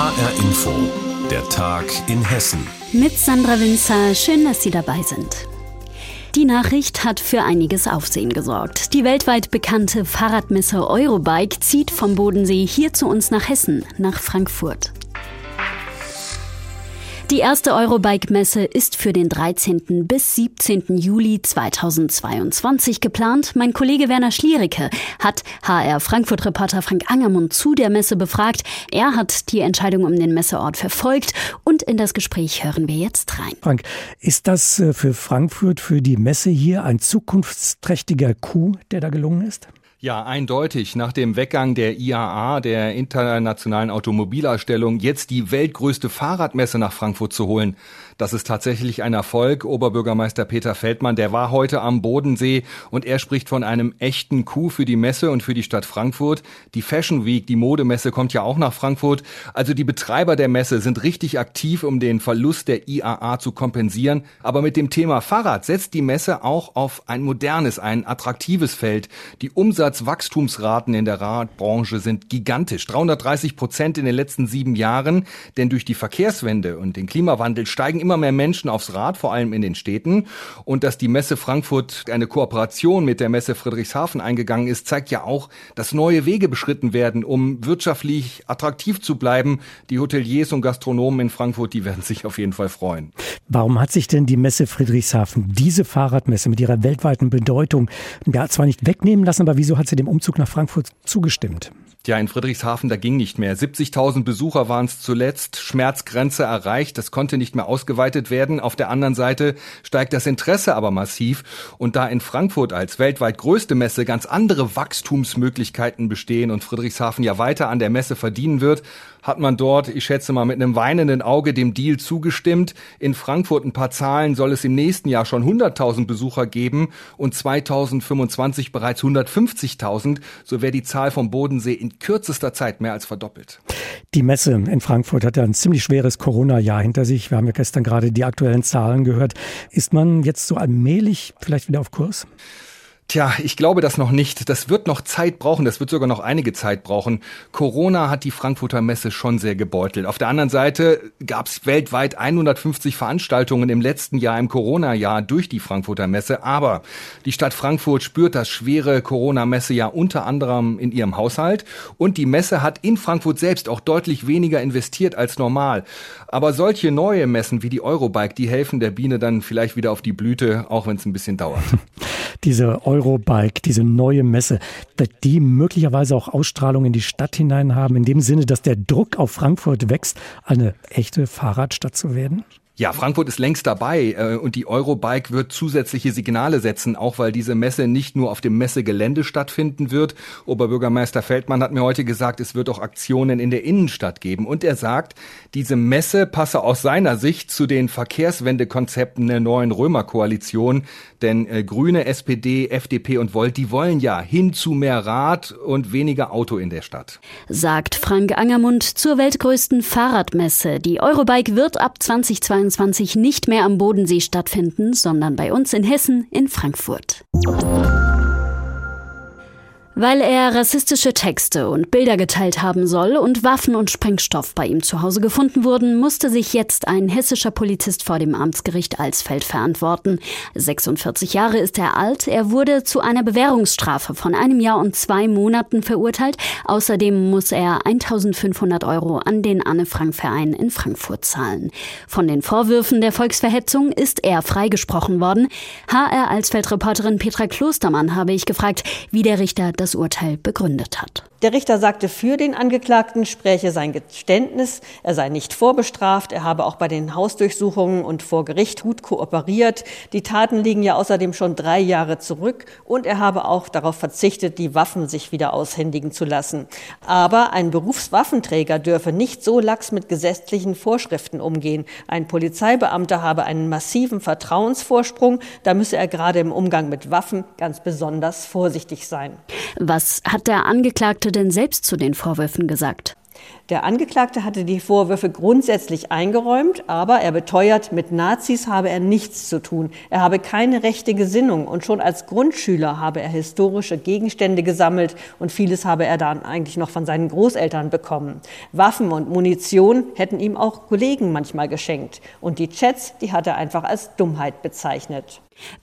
HR Info, der Tag in Hessen. Mit Sandra Winzer, schön, dass Sie dabei sind. Die Nachricht hat für einiges Aufsehen gesorgt. Die weltweit bekannte Fahrradmesse Eurobike zieht vom Bodensee hier zu uns nach Hessen, nach Frankfurt. Die erste Eurobike-Messe ist für den 13. bis 17. Juli 2022 geplant. Mein Kollege Werner Schliericke hat HR Frankfurt-Reporter Frank Angermund zu der Messe befragt. Er hat die Entscheidung um den Messeort verfolgt und in das Gespräch hören wir jetzt rein. Frank, ist das äh, für Frankfurt, für die Messe hier ein zukunftsträchtiger Coup, der da gelungen ist? Ja, eindeutig. Nach dem Weggang der IAA, der Internationalen Automobilausstellung, jetzt die weltgrößte Fahrradmesse nach Frankfurt zu holen. Das ist tatsächlich ein Erfolg. Oberbürgermeister Peter Feldmann, der war heute am Bodensee und er spricht von einem echten Coup für die Messe und für die Stadt Frankfurt. Die Fashion Week, die Modemesse kommt ja auch nach Frankfurt. Also die Betreiber der Messe sind richtig aktiv, um den Verlust der IAA zu kompensieren. Aber mit dem Thema Fahrrad setzt die Messe auch auf ein modernes, ein attraktives Feld. Die Umsatzwachstumsraten in der Radbranche sind gigantisch. 330 Prozent in den letzten sieben Jahren. Denn durch die Verkehrswende und den Klimawandel steigen immer immer mehr Menschen aufs Rad, vor allem in den Städten. Und dass die Messe Frankfurt eine Kooperation mit der Messe Friedrichshafen eingegangen ist, zeigt ja auch, dass neue Wege beschritten werden, um wirtschaftlich attraktiv zu bleiben. Die Hoteliers und Gastronomen in Frankfurt, die werden sich auf jeden Fall freuen. Warum hat sich denn die Messe Friedrichshafen, diese Fahrradmesse mit ihrer weltweiten Bedeutung, ja zwar nicht wegnehmen lassen, aber wieso hat sie dem Umzug nach Frankfurt zugestimmt? Ja, in Friedrichshafen, da ging nicht mehr. 70.000 Besucher waren es zuletzt, Schmerzgrenze erreicht, das konnte nicht mehr ausgeweitet werden. Auf der anderen Seite steigt das Interesse aber massiv. Und da in Frankfurt als weltweit größte Messe ganz andere Wachstumsmöglichkeiten bestehen und Friedrichshafen ja weiter an der Messe verdienen wird, hat man dort, ich schätze mal, mit einem weinenden Auge dem Deal zugestimmt. In Frankfurt ein paar Zahlen soll es im nächsten Jahr schon 100.000 Besucher geben und 2025 bereits 150.000. So wäre die Zahl vom Bodensee in kürzester Zeit mehr als verdoppelt. Die Messe in Frankfurt hat ja ein ziemlich schweres Corona-Jahr hinter sich. Wir haben ja gestern gerade die aktuellen Zahlen gehört. Ist man jetzt so allmählich vielleicht wieder auf Kurs? Tja, ich glaube das noch nicht. Das wird noch Zeit brauchen. Das wird sogar noch einige Zeit brauchen. Corona hat die Frankfurter Messe schon sehr gebeutelt. Auf der anderen Seite gab es weltweit 150 Veranstaltungen im letzten Jahr, im Corona-Jahr durch die Frankfurter Messe. Aber die Stadt Frankfurt spürt das schwere Corona-Messe ja unter anderem in ihrem Haushalt. Und die Messe hat in Frankfurt selbst auch deutlich weniger investiert als normal. Aber solche neue Messen wie die Eurobike, die helfen der Biene dann vielleicht wieder auf die Blüte, auch wenn es ein bisschen dauert. Diese Eurobike, diese neue Messe, die möglicherweise auch Ausstrahlung in die Stadt hinein haben, in dem Sinne, dass der Druck auf Frankfurt wächst, eine echte Fahrradstadt zu werden? Ja, Frankfurt ist längst dabei äh, und die Eurobike wird zusätzliche Signale setzen, auch weil diese Messe nicht nur auf dem Messegelände stattfinden wird. Oberbürgermeister Feldmann hat mir heute gesagt, es wird auch Aktionen in der Innenstadt geben. Und er sagt, diese Messe passe aus seiner Sicht zu den Verkehrswendekonzepten der neuen Römerkoalition. Denn äh, Grüne, SPD, FDP und Volt, die wollen ja hin zu mehr Rad und weniger Auto in der Stadt. Sagt Frank Angermund zur weltgrößten Fahrradmesse. Die Eurobike wird ab 2022 2021 nicht mehr am Bodensee stattfinden, sondern bei uns in Hessen in Frankfurt. Weil er rassistische Texte und Bilder geteilt haben soll und Waffen und Sprengstoff bei ihm zu Hause gefunden wurden, musste sich jetzt ein hessischer Polizist vor dem Amtsgericht Alsfeld verantworten. 46 Jahre ist er alt. Er wurde zu einer Bewährungsstrafe von einem Jahr und zwei Monaten verurteilt. Außerdem muss er 1500 Euro an den Anne-Frank-Verein in Frankfurt zahlen. Von den Vorwürfen der Volksverhetzung ist er freigesprochen worden. HR Alsfeld-Reporterin Petra Klostermann habe ich gefragt, wie der Richter das Urteil begründet hat. Der Richter sagte, für den Angeklagten spräche sein Geständnis, er sei nicht vorbestraft, er habe auch bei den Hausdurchsuchungen und vor Gericht gut kooperiert. Die Taten liegen ja außerdem schon drei Jahre zurück und er habe auch darauf verzichtet, die Waffen sich wieder aushändigen zu lassen. Aber ein Berufswaffenträger dürfe nicht so lax mit gesetzlichen Vorschriften umgehen. Ein Polizeibeamter habe einen massiven Vertrauensvorsprung, da müsse er gerade im Umgang mit Waffen ganz besonders vorsichtig sein. Was hat der Angeklagte denn selbst zu den Vorwürfen gesagt? Der Angeklagte hatte die Vorwürfe grundsätzlich eingeräumt, aber er beteuert, mit Nazis habe er nichts zu tun. Er habe keine rechte Gesinnung und schon als Grundschüler habe er historische Gegenstände gesammelt und vieles habe er dann eigentlich noch von seinen Großeltern bekommen. Waffen und Munition hätten ihm auch Kollegen manchmal geschenkt und die Chats, die hat er einfach als Dummheit bezeichnet.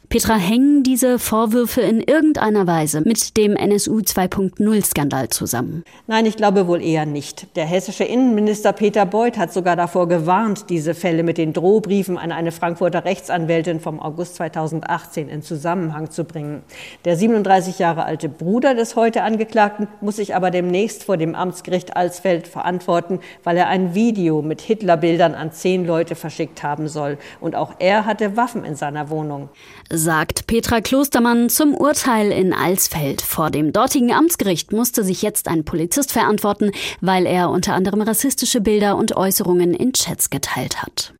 Petra, hängen diese Vorwürfe in irgendeiner Weise mit dem NSU 2.0-Skandal zusammen? Nein, ich glaube wohl eher nicht. Der hessische Innenminister Peter Beuth hat sogar davor gewarnt, diese Fälle mit den Drohbriefen an eine Frankfurter Rechtsanwältin vom August 2018 in Zusammenhang zu bringen. Der 37 Jahre alte Bruder des heute Angeklagten muss sich aber demnächst vor dem Amtsgericht Alsfeld verantworten, weil er ein Video mit Hitlerbildern an zehn Leute verschickt haben soll. Und auch er hatte Waffen in seiner Wohnung sagt Petra Klostermann zum Urteil in Alsfeld. Vor dem dortigen Amtsgericht musste sich jetzt ein Polizist verantworten, weil er unter anderem rassistische Bilder und Äußerungen in Chats geteilt hat.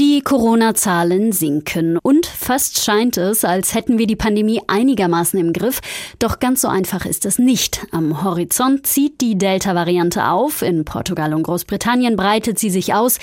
Die Corona-Zahlen sinken und fast scheint es, als hätten wir die Pandemie einigermaßen im Griff. Doch ganz so einfach ist es nicht. Am Horizont zieht die Delta-Variante auf. In Portugal und Großbritannien breitet sie sich aus.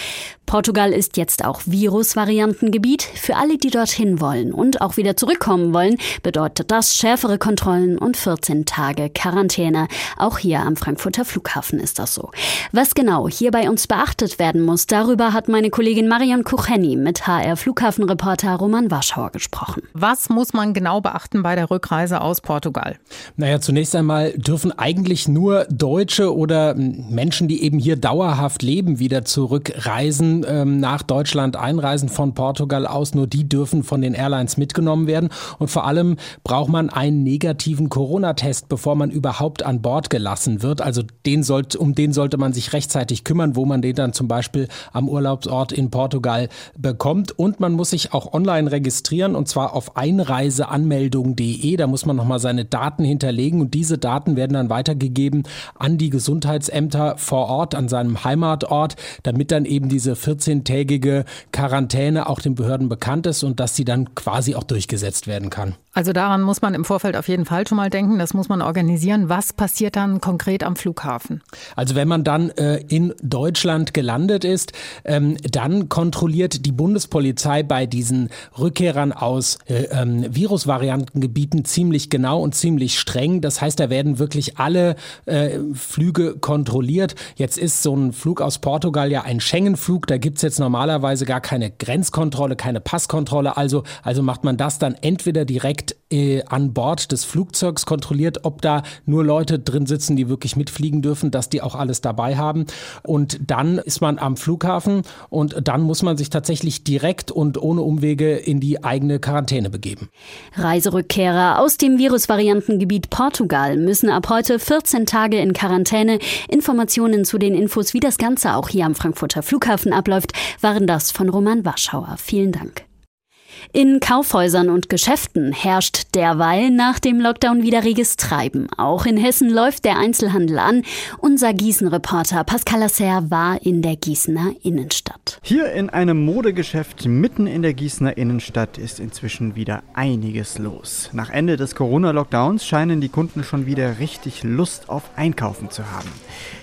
Portugal ist jetzt auch Virusvariantengebiet. Für alle, die dorthin wollen und auch wieder zurückkommen wollen, bedeutet das schärfere Kontrollen und 14 Tage Quarantäne. Auch hier am Frankfurter Flughafen ist das so. Was genau hier bei uns beachtet werden muss, darüber hat meine Kollegin Marion Kucheni mit HR Flughafenreporter Roman Warschauer gesprochen. Was muss man genau beachten bei der Rückreise aus Portugal? Naja, zunächst einmal dürfen eigentlich nur Deutsche oder Menschen, die eben hier dauerhaft leben, wieder zurückreisen ähm, nach Deutschland einreisen von Portugal aus, nur die dürfen von den Airlines mitgenommen werden. Und vor allem braucht man einen negativen Corona-Test, bevor man überhaupt an Bord gelassen wird. Also den sollte, um den sollte man sich rechtzeitig kümmern, wo man den dann zum Beispiel am Urlaubsort in Portugal bekommt. Und man muss sich auch online registrieren und zwar auf einreiseanmeldung.de. Da muss man nochmal seine Daten hinterlegen und diese Daten werden dann weitergegeben an die Gesundheitsämter vor Ort, an seinem Heimatort, damit dann eben diese 14-tägige Quarantäne auch den Behörden bekannt ist und dass sie dann quasi auch durchgesetzt werden kann. Also daran muss man im Vorfeld auf jeden Fall schon mal denken. Das muss man organisieren. Was passiert dann konkret am Flughafen? Also wenn man dann äh, in Deutschland gelandet ist, ähm, dann kontrolliert die Bundespolizei bei diesen Rückkehrern aus äh, ähm, Virusvariantengebieten ziemlich genau und ziemlich streng. Das heißt, da werden wirklich alle äh, Flüge kontrolliert. Jetzt ist so ein Flug aus Portugal ja ein Schengen-Flug. Da gibt's jetzt normalerweise gar keine Grenzkontrolle, keine Passkontrolle. Also, also macht man das dann entweder direkt direkt äh, an Bord des Flugzeugs kontrolliert, ob da nur Leute drin sitzen, die wirklich mitfliegen dürfen, dass die auch alles dabei haben. Und dann ist man am Flughafen und dann muss man sich tatsächlich direkt und ohne Umwege in die eigene Quarantäne begeben. Reiserückkehrer aus dem Virusvariantengebiet Portugal müssen ab heute 14 Tage in Quarantäne. Informationen zu den Infos, wie das Ganze auch hier am Frankfurter Flughafen abläuft, waren das von Roman Warschauer. Vielen Dank. In Kaufhäusern und Geschäften herrscht derweil nach dem Lockdown wieder reges Treiben. Auch in Hessen läuft der Einzelhandel an. Unser Gießen-Reporter Pascal Lasser war in der Gießener Innenstadt. Hier in einem Modegeschäft mitten in der Gießener Innenstadt ist inzwischen wieder einiges los. Nach Ende des Corona-Lockdowns scheinen die Kunden schon wieder richtig Lust auf Einkaufen zu haben.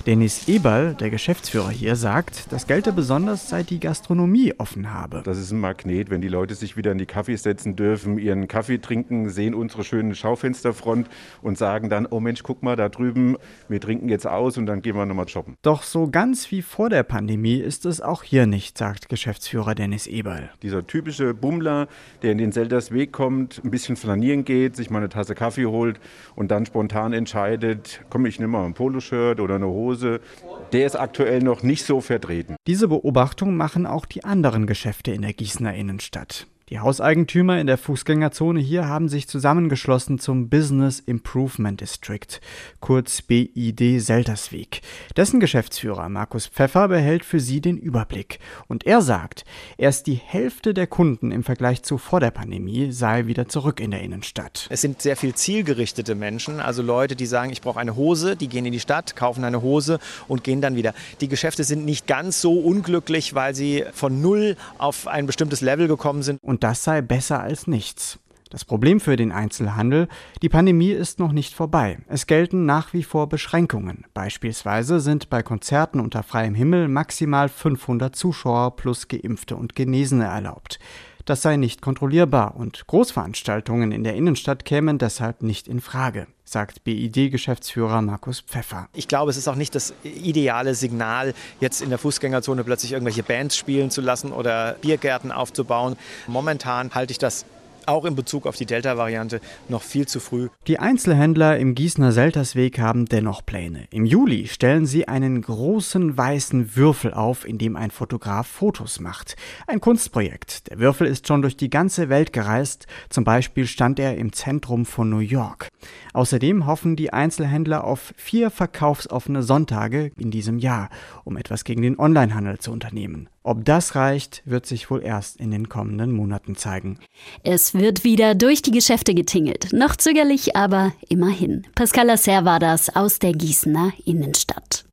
Dennis Eberl, der Geschäftsführer hier, sagt, das gelte besonders seit die Gastronomie offen habe. Das ist ein Magnet, wenn die Leute sich wieder in die Kaffees setzen dürfen, ihren Kaffee trinken, sehen unsere schöne Schaufensterfront und sagen dann, oh Mensch, guck mal da drüben, wir trinken jetzt aus und dann gehen wir nochmal shoppen. Doch so ganz wie vor der Pandemie ist es auch hier nicht, sagt Geschäftsführer Dennis Eberl. Dieser typische Bummler, der in den Selders Weg kommt, ein bisschen flanieren geht, sich mal eine Tasse Kaffee holt und dann spontan entscheidet, komm, ich nehme mal ein Poloshirt oder eine Hose, der ist aktuell noch nicht so vertreten. Diese Beobachtung machen auch die anderen Geschäfte in der Gießener Innenstadt. Die Hauseigentümer in der Fußgängerzone hier haben sich zusammengeschlossen zum Business Improvement District, kurz BID Seltersweg. Dessen Geschäftsführer Markus Pfeffer behält für sie den Überblick. Und er sagt, erst die Hälfte der Kunden im Vergleich zu vor der Pandemie sei wieder zurück in der Innenstadt. Es sind sehr viel zielgerichtete Menschen, also Leute, die sagen, ich brauche eine Hose, die gehen in die Stadt, kaufen eine Hose und gehen dann wieder. Die Geschäfte sind nicht ganz so unglücklich, weil sie von null auf ein bestimmtes Level gekommen sind. Und und das sei besser als nichts. Das Problem für den Einzelhandel, die Pandemie ist noch nicht vorbei. Es gelten nach wie vor Beschränkungen. Beispielsweise sind bei Konzerten unter freiem Himmel maximal 500 Zuschauer plus Geimpfte und Genesene erlaubt. Das sei nicht kontrollierbar und Großveranstaltungen in der Innenstadt kämen deshalb nicht in Frage, sagt BID-Geschäftsführer Markus Pfeffer. Ich glaube, es ist auch nicht das ideale Signal, jetzt in der Fußgängerzone plötzlich irgendwelche Bands spielen zu lassen oder Biergärten aufzubauen. Momentan halte ich das auch in Bezug auf die Delta-Variante noch viel zu früh. Die Einzelhändler im Gießener Seltersweg haben dennoch Pläne. Im Juli stellen sie einen großen weißen Würfel auf, in dem ein Fotograf Fotos macht. Ein Kunstprojekt. Der Würfel ist schon durch die ganze Welt gereist. Zum Beispiel stand er im Zentrum von New York. Außerdem hoffen die Einzelhändler auf vier verkaufsoffene Sonntage in diesem Jahr, um etwas gegen den Onlinehandel zu unternehmen. Ob das reicht, wird sich wohl erst in den kommenden Monaten zeigen. Es wird wieder durch die Geschäfte getingelt. Noch zögerlich, aber immerhin. Pascal Lasser war das aus der Gießener Innenstadt.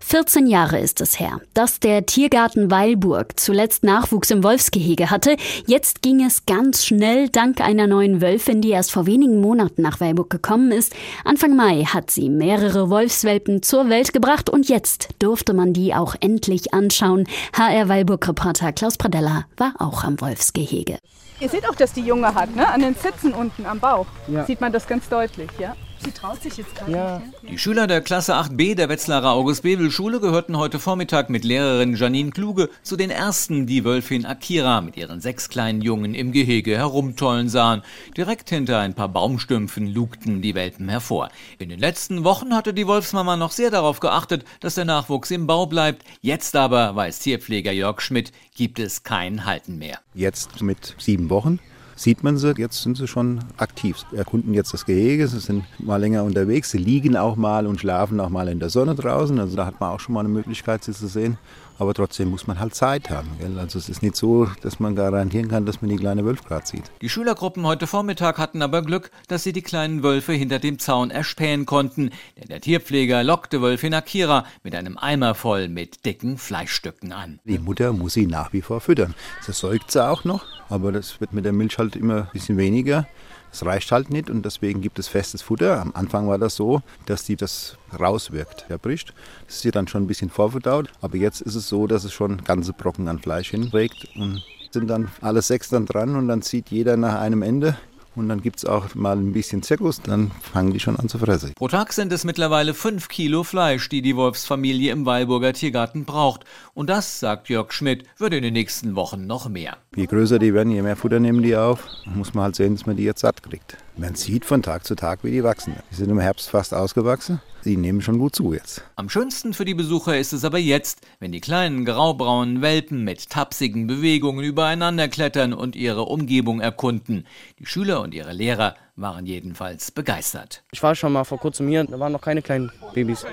14 Jahre ist es her, dass der Tiergarten Weilburg zuletzt Nachwuchs im Wolfsgehege hatte. Jetzt ging es ganz schnell dank einer neuen Wölfin, die erst vor wenigen Monaten nach Weilburg gekommen ist. Anfang Mai hat sie mehrere Wolfswelpen zur Welt gebracht und jetzt durfte man die auch endlich anschauen. HR Weilburg-Reporter Klaus Pradella war auch am Wolfsgehege. Ihr seht auch, dass die Junge hat, ne? An den Zitzen unten am Bauch ja. sieht man das ganz deutlich, ja. Sie traut sich jetzt gerade ja. nicht. Die Schüler der Klasse 8b der Wetzlarer August-Bebel-Schule gehörten heute Vormittag mit Lehrerin Janine Kluge zu den ersten, die Wölfin Akira mit ihren sechs kleinen Jungen im Gehege herumtollen sahen. Direkt hinter ein paar Baumstümpfen lugten die Welpen hervor. In den letzten Wochen hatte die Wolfsmama noch sehr darauf geachtet, dass der Nachwuchs im Bau bleibt. Jetzt aber, weiß Tierpfleger Jörg Schmidt, gibt es kein Halten mehr. Jetzt mit sieben Wochen sieht man sie, jetzt sind sie schon aktiv. Sie erkunden jetzt das Gehege, sie sind mal länger unterwegs, sie liegen auch mal und schlafen auch mal in der Sonne draußen. Also da hat man auch schon mal eine Möglichkeit, sie zu sehen aber trotzdem muss man halt Zeit haben. Gell? Also es ist nicht so, dass man garantieren kann, dass man die kleine Wölfe gerade sieht. Die Schülergruppen heute Vormittag hatten aber Glück, dass sie die kleinen Wölfe hinter dem Zaun erspähen konnten, denn der Tierpfleger lockte Wölfin Akira mit einem Eimer voll mit dicken Fleischstücken an. Die Mutter muss sie nach wie vor füttern. Das säugt sie auch noch, aber das wird mit der Milch halt immer ein bisschen weniger. Das reicht halt nicht und deswegen gibt es festes Futter. Am Anfang war das so, dass die das rauswirkt, erbricht. Das ist ja dann schon ein bisschen vorverdaut, aber jetzt ist es so, dass es schon ganze Brocken an Fleisch hinträgt und sind dann alle sechs dann dran und dann zieht jeder nach einem Ende und dann gibt es auch mal ein bisschen Zirkus, dann fangen die schon an zu fressen. Pro Tag sind es mittlerweile fünf Kilo Fleisch, die die Wolfsfamilie im Weilburger Tiergarten braucht. Und das, sagt Jörg Schmidt, wird in den nächsten Wochen noch mehr. Je größer die werden, je mehr Futter nehmen die auf. Muss man halt sehen, dass man die jetzt satt kriegt. Man sieht von Tag zu Tag, wie die wachsen. Die sind im Herbst fast ausgewachsen. Die nehmen schon gut zu jetzt. Am schönsten für die Besucher ist es aber jetzt, wenn die kleinen graubraunen Welpen mit tapsigen Bewegungen übereinander klettern und ihre Umgebung erkunden. Die Schüler und ihre Lehrer waren jedenfalls begeistert. Ich war schon mal vor kurzem hier, da waren noch keine kleinen Babys.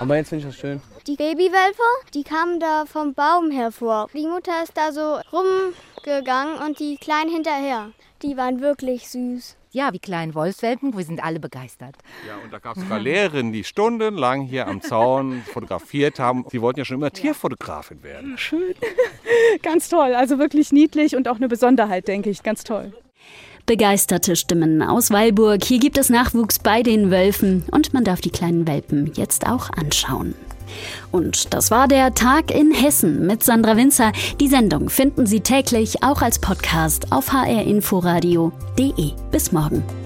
Aber jetzt finde ich das schön. Die Babywelpe, die kamen da vom Baum hervor. Die Mutter ist da so rumgegangen und die Kleinen hinterher. Die waren wirklich süß ja, wie kleinen Wolfswelpen. Wir sind alle begeistert. Ja, und da gab es sogar Lehrerinnen, die stundenlang hier am Zaun fotografiert haben. Sie wollten ja schon immer Tierfotografin werden. Schön. Ganz toll. Also wirklich niedlich und auch eine Besonderheit, denke ich. Ganz toll. Begeisterte Stimmen aus Weilburg. Hier gibt es Nachwuchs bei den Wölfen und man darf die kleinen Welpen jetzt auch anschauen. Und das war der Tag in Hessen mit Sandra Winzer. Die Sendung finden Sie täglich auch als Podcast auf hrinforadio.de. Bis morgen.